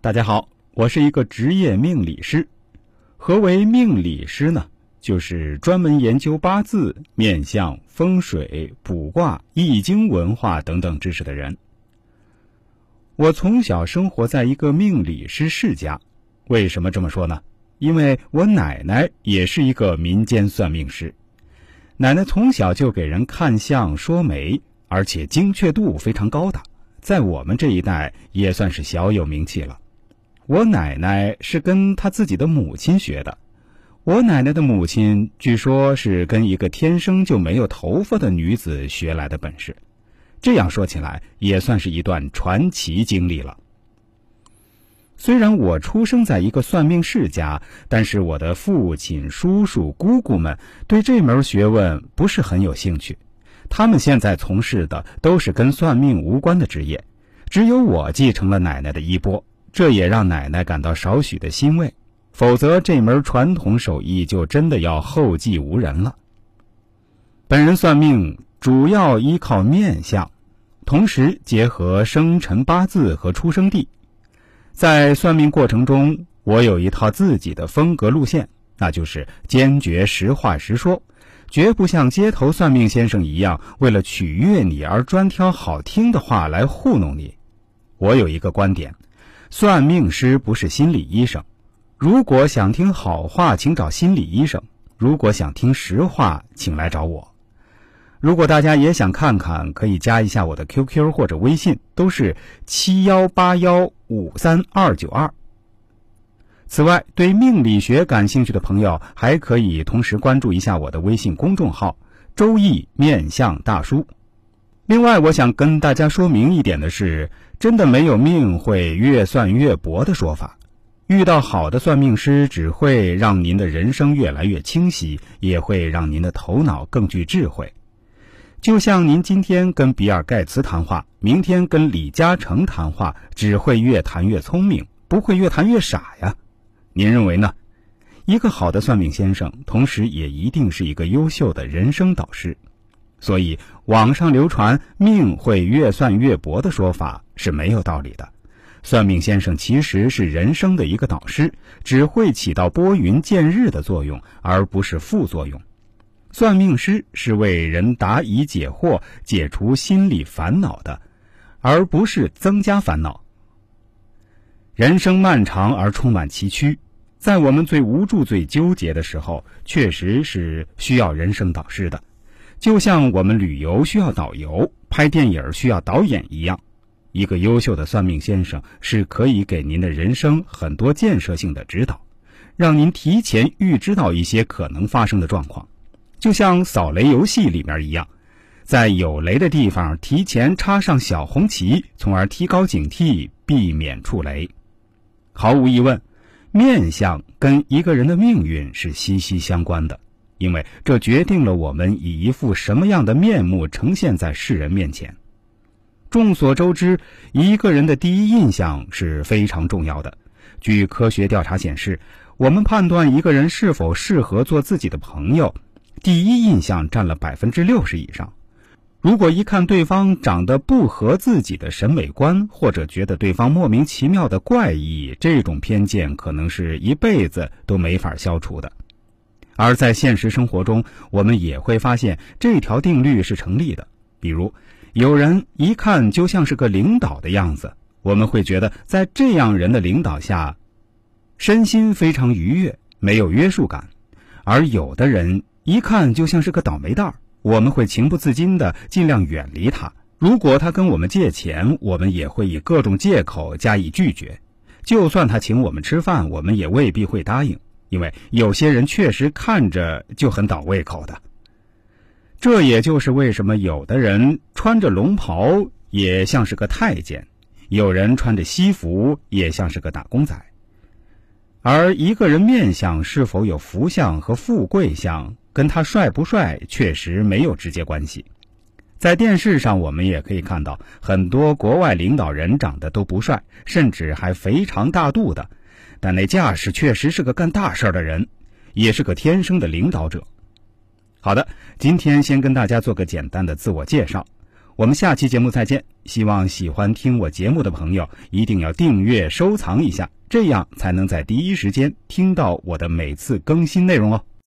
大家好，我是一个职业命理师。何为命理师呢？就是专门研究八字、面相、风水、卜卦、易经文化等等知识的人。我从小生活在一个命理师世家，为什么这么说呢？因为我奶奶也是一个民间算命师。奶奶从小就给人看相说媒，而且精确度非常高的，在我们这一代也算是小有名气了。我奶奶是跟她自己的母亲学的，我奶奶的母亲据说是跟一个天生就没有头发的女子学来的本事。这样说起来，也算是一段传奇经历了。虽然我出生在一个算命世家，但是我的父亲、叔叔、姑姑们对这门学问不是很有兴趣。他们现在从事的都是跟算命无关的职业，只有我继承了奶奶的衣钵，这也让奶奶感到少许的欣慰。否则，这门传统手艺就真的要后继无人了。本人算命主要依靠面相，同时结合生辰八字和出生地。在算命过程中，我有一套自己的风格路线，那就是坚决实话实说，绝不像街头算命先生一样，为了取悦你而专挑好听的话来糊弄你。我有一个观点：算命师不是心理医生。如果想听好话，请找心理医生；如果想听实话，请来找我。如果大家也想看看，可以加一下我的 QQ 或者微信，都是七幺八幺五三二九二。此外，对命理学感兴趣的朋友，还可以同时关注一下我的微信公众号“周易面相大叔”。另外，我想跟大家说明一点的是，真的没有命会越算越薄的说法。遇到好的算命师，只会让您的人生越来越清晰，也会让您的头脑更具智慧。就像您今天跟比尔盖茨谈话，明天跟李嘉诚谈话，只会越谈越聪明，不会越谈越傻呀。您认为呢？一个好的算命先生，同时也一定是一个优秀的人生导师。所以，网上流传命会越算越薄的说法是没有道理的。算命先生其实是人生的一个导师，只会起到拨云见日的作用，而不是副作用。算命师是为人答疑解惑、解除心理烦恼的，而不是增加烦恼。人生漫长而充满崎岖，在我们最无助、最纠结的时候，确实是需要人生导师的，就像我们旅游需要导游、拍电影需要导演一样。一个优秀的算命先生是可以给您的人生很多建设性的指导，让您提前预知到一些可能发生的状况。就像扫雷游戏里面一样，在有雷的地方提前插上小红旗，从而提高警惕，避免触雷。毫无疑问，面相跟一个人的命运是息息相关的，因为这决定了我们以一副什么样的面目呈现在世人面前。众所周知，一个人的第一印象是非常重要的。据科学调查显示，我们判断一个人是否适合做自己的朋友。第一印象占了百分之六十以上。如果一看对方长得不合自己的审美观，或者觉得对方莫名其妙的怪异，这种偏见可能是一辈子都没法消除的。而在现实生活中，我们也会发现这条定律是成立的。比如，有人一看就像是个领导的样子，我们会觉得在这样人的领导下，身心非常愉悦，没有约束感；而有的人，一看就像是个倒霉蛋儿，我们会情不自禁的尽量远离他。如果他跟我们借钱，我们也会以各种借口加以拒绝。就算他请我们吃饭，我们也未必会答应，因为有些人确实看着就很倒胃口的。这也就是为什么有的人穿着龙袍也像是个太监，有人穿着西服也像是个打工仔。而一个人面相是否有福相和富贵相？跟他帅不帅确实没有直接关系，在电视上我们也可以看到很多国外领导人长得都不帅，甚至还肥肠大肚的，但那架势确实是个干大事的人，也是个天生的领导者。好的，今天先跟大家做个简单的自我介绍，我们下期节目再见。希望喜欢听我节目的朋友一定要订阅、收藏一下，这样才能在第一时间听到我的每次更新内容哦。